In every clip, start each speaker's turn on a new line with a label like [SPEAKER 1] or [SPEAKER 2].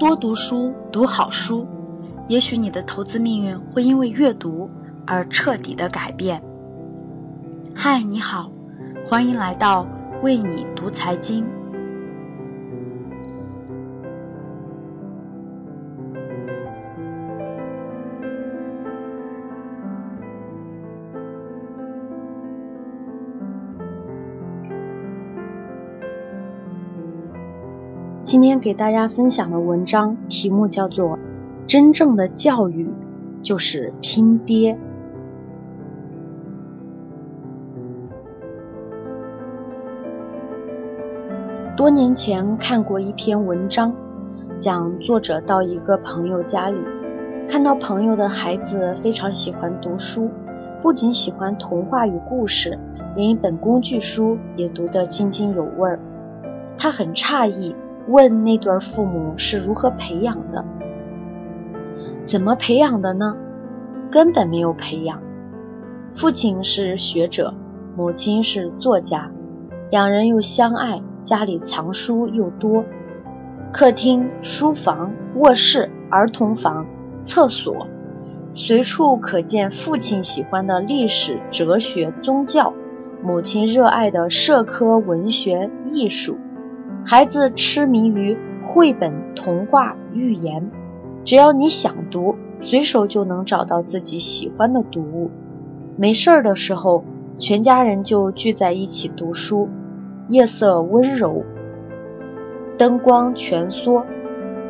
[SPEAKER 1] 多读书，读好书，也许你的投资命运会因为阅读而彻底的改变。嗨，你好，欢迎来到为你读财经。
[SPEAKER 2] 今天给大家分享的文章题目叫做《真正的教育就是拼爹》。多年前看过一篇文章，讲作者到一个朋友家里，看到朋友的孩子非常喜欢读书，不仅喜欢童话与故事，连一本工具书也读得津津有味儿。他很诧异。问那对父母是如何培养的？怎么培养的呢？根本没有培养。父亲是学者，母亲是作家，两人又相爱，家里藏书又多，客厅、书房、卧室、儿童房、厕所，随处可见父亲喜欢的历史、哲学、宗教，母亲热爱的社科、文学、艺术。孩子痴迷于绘本、童话、寓言，只要你想读，随手就能找到自己喜欢的读物。没事儿的时候，全家人就聚在一起读书。夜色温柔，灯光蜷缩，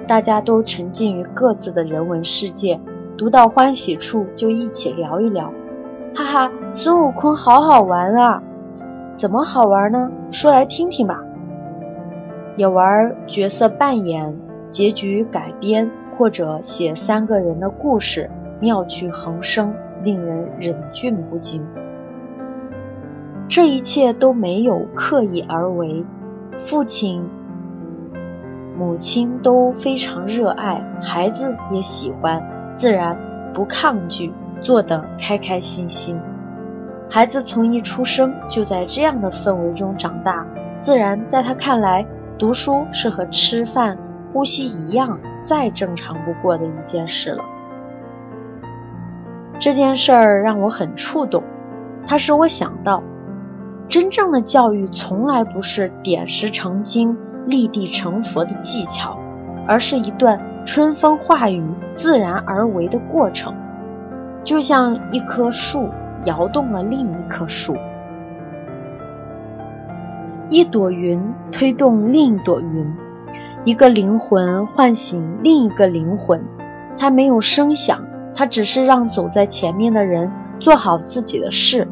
[SPEAKER 2] 大家都沉浸于各自的人文世界。读到欢喜处，就一起聊一聊。哈哈，孙悟空好好玩啊！怎么好玩呢？说来听听吧。也玩角色扮演、结局改编，或者写三个人的故事，妙趣横生，令人忍俊不禁。这一切都没有刻意而为，父亲、母亲都非常热爱，孩子也喜欢，自然不抗拒，做得开开心心。孩子从一出生就在这样的氛围中长大，自然在他看来。读书是和吃饭、呼吸一样，再正常不过的一件事了。这件事儿让我很触动，它使我想到，真正的教育从来不是点石成金、立地成佛的技巧，而是一段春风化雨、自然而为的过程，就像一棵树摇动了另一棵树。一朵云推动另一朵云，一个灵魂唤醒另一个灵魂。它没有声响，它只是让走在前面的人做好自己的事，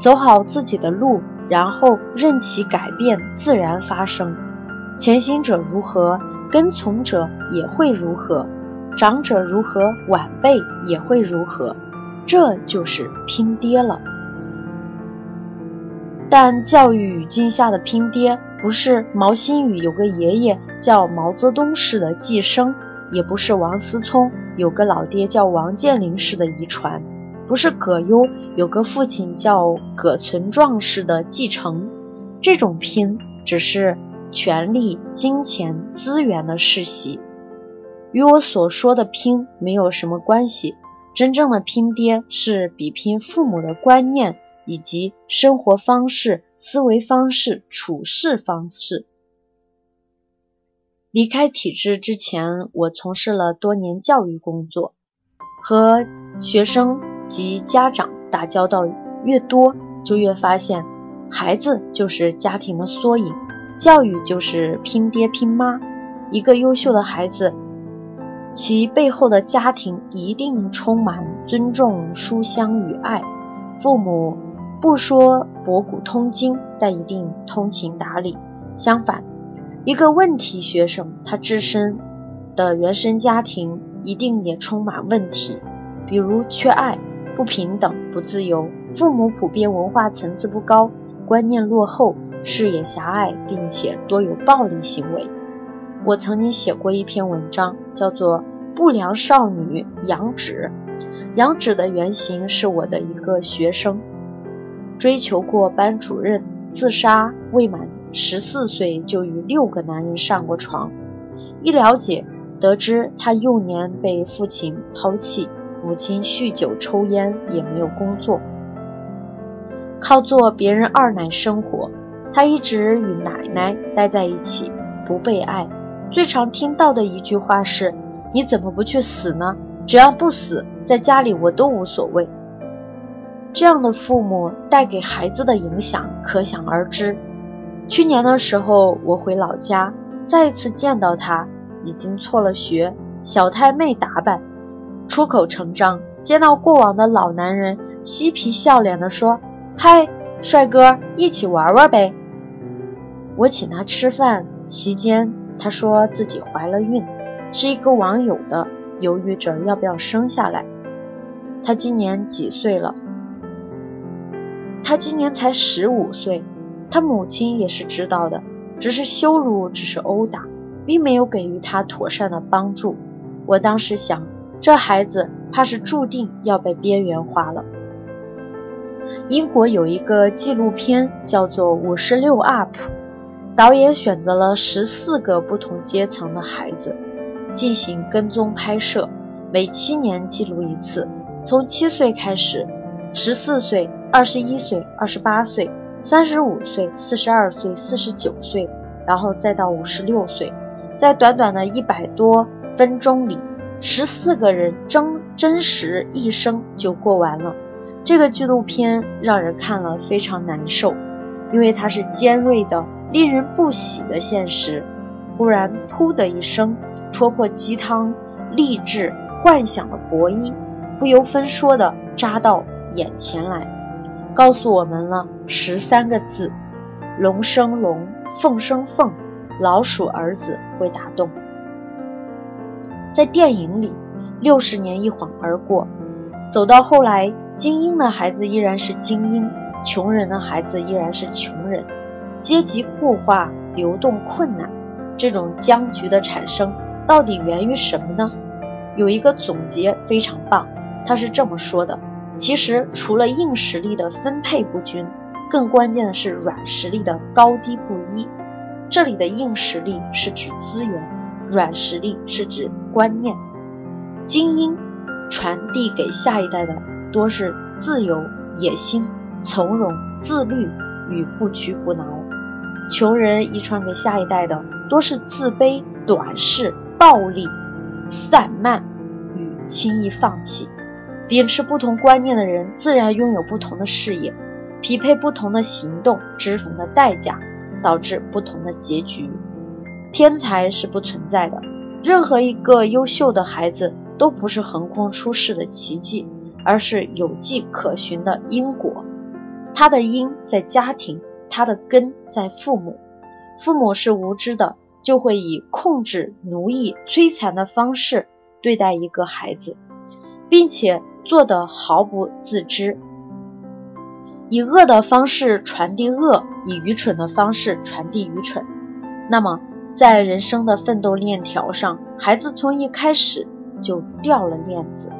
[SPEAKER 2] 走好自己的路，然后任其改变自然发生。前行者如何，跟从者也会如何；长者如何，晚辈也会如何。这就是拼爹了。但教育语境下的拼爹，不是毛新宇有个爷爷叫毛泽东式的寄生，也不是王思聪有个老爹叫王健林式的遗传，不是葛优有个父亲叫葛存壮式的继承。这种拼只是权力、金钱、资源的世袭，与我所说的拼没有什么关系。真正的拼爹是比拼父母的观念。以及生活方式、思维方式、处事方式。离开体制之前，我从事了多年教育工作，和学生及家长打交道越多，就越发现，孩子就是家庭的缩影，教育就是拼爹拼妈。一个优秀的孩子，其背后的家庭一定充满尊重、书香与爱，父母。不说博古通今，但一定通情达理。相反，一个问题学生，他自身的原生家庭一定也充满问题，比如缺爱、不平等、不自由，父母普遍文化层次不高，观念落后，视野狭隘，并且多有暴力行为。我曾经写过一篇文章，叫做《不良少女杨芷》，杨芷的原型是我的一个学生。追求过班主任，自杀未满十四岁就与六个男人上过床。一了解，得知他幼年被父亲抛弃，母亲酗酒抽烟，也没有工作，靠做别人二奶生活。他一直与奶奶待在一起，不被爱。最常听到的一句话是：“你怎么不去死呢？只要不死，在家里我都无所谓。”这样的父母带给孩子的影响可想而知。去年的时候，我回老家，再一次见到他，已经辍了学，小太妹打扮，出口成章。见到过往的老男人，嬉皮笑脸地说：“嗨，帅哥，一起玩玩呗。”我请他吃饭，席间他说自己怀了孕，是一个网友的，犹豫着要不要生下来。他今年几岁了？他今年才十五岁。他母亲也是知道的，只是羞辱，只是殴打，并没有给予他妥善的帮助。我当时想，这孩子怕是注定要被边缘化了。英国有一个纪录片叫做《五十六 up》。导演选择了十四个不同阶层的孩子进行跟踪拍摄，每七年记录一次。从七岁开始，十四岁、二十一岁、二十八岁、三十五岁、四十二岁、四十九岁，然后再到五十六岁，在短短的一百多分钟里，十四个人真真实一生就过完了。这个纪录片让人看了非常难受，因为它是尖锐的。令人不喜的现实，忽然“噗”的一声，戳破鸡汤、励志、幻想的薄衣，不由分说的扎到眼前来，告诉我们了十三个字：龙生龙，凤生凤，老鼠儿子会打洞。在电影里，六十年一晃而过，走到后来，精英的孩子依然是精英，穷人的孩子依然是穷人。阶级固化、流动困难，这种僵局的产生到底源于什么呢？有一个总结非常棒，他是这么说的：其实除了硬实力的分配不均，更关键的是软实力的高低不一。这里的硬实力是指资源，软实力是指观念。精英传递给下一代的多是自由、野心、从容、自律与不屈不挠。穷人遗传给下一代的多是自卑、短视、暴力、散漫与轻易放弃。秉持不同观念的人，自然拥有不同的视野，匹配不同的行动，支付的代价，导致不同的结局。天才是不存在的，任何一个优秀的孩子都不是横空出世的奇迹，而是有迹可循的因果。他的因在家庭。他的根在父母，父母是无知的，就会以控制、奴役、摧残的方式对待一个孩子，并且做得毫不自知，以恶的方式传递恶，以愚蠢的方式传递愚蠢。那么，在人生的奋斗链条上，孩子从一开始就掉了链子。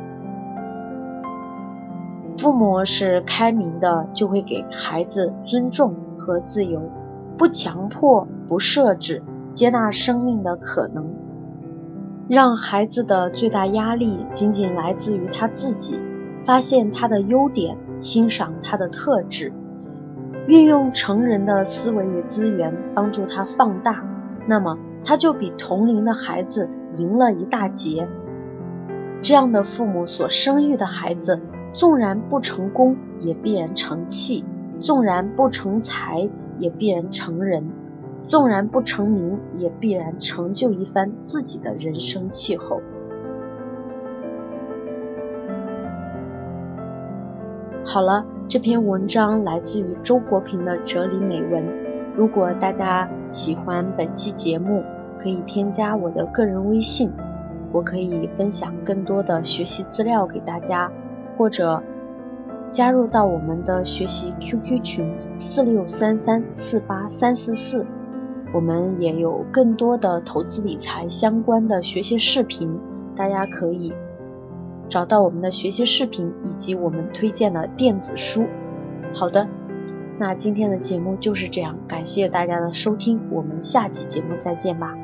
[SPEAKER 2] 父母是开明的，就会给孩子尊重。和自由，不强迫，不设置，接纳生命的可能，让孩子的最大压力仅仅来自于他自己，发现他的优点，欣赏他的特质，运用成人的思维与资源帮助他放大，那么他就比同龄的孩子赢了一大截。这样的父母所生育的孩子，纵然不成功，也必然成器。纵然不成才，也必然成人；纵然不成名，也必然成就一番自己的人生气候。好了，这篇文章来自于周国平的哲理美文。如果大家喜欢本期节目，可以添加我的个人微信，我可以分享更多的学习资料给大家，或者。加入到我们的学习 QQ 群四六三三四八三四四，我们也有更多的投资理财相关的学习视频，大家可以找到我们的学习视频以及我们推荐的电子书。好的，那今天的节目就是这样，感谢大家的收听，我们下期节目再见吧。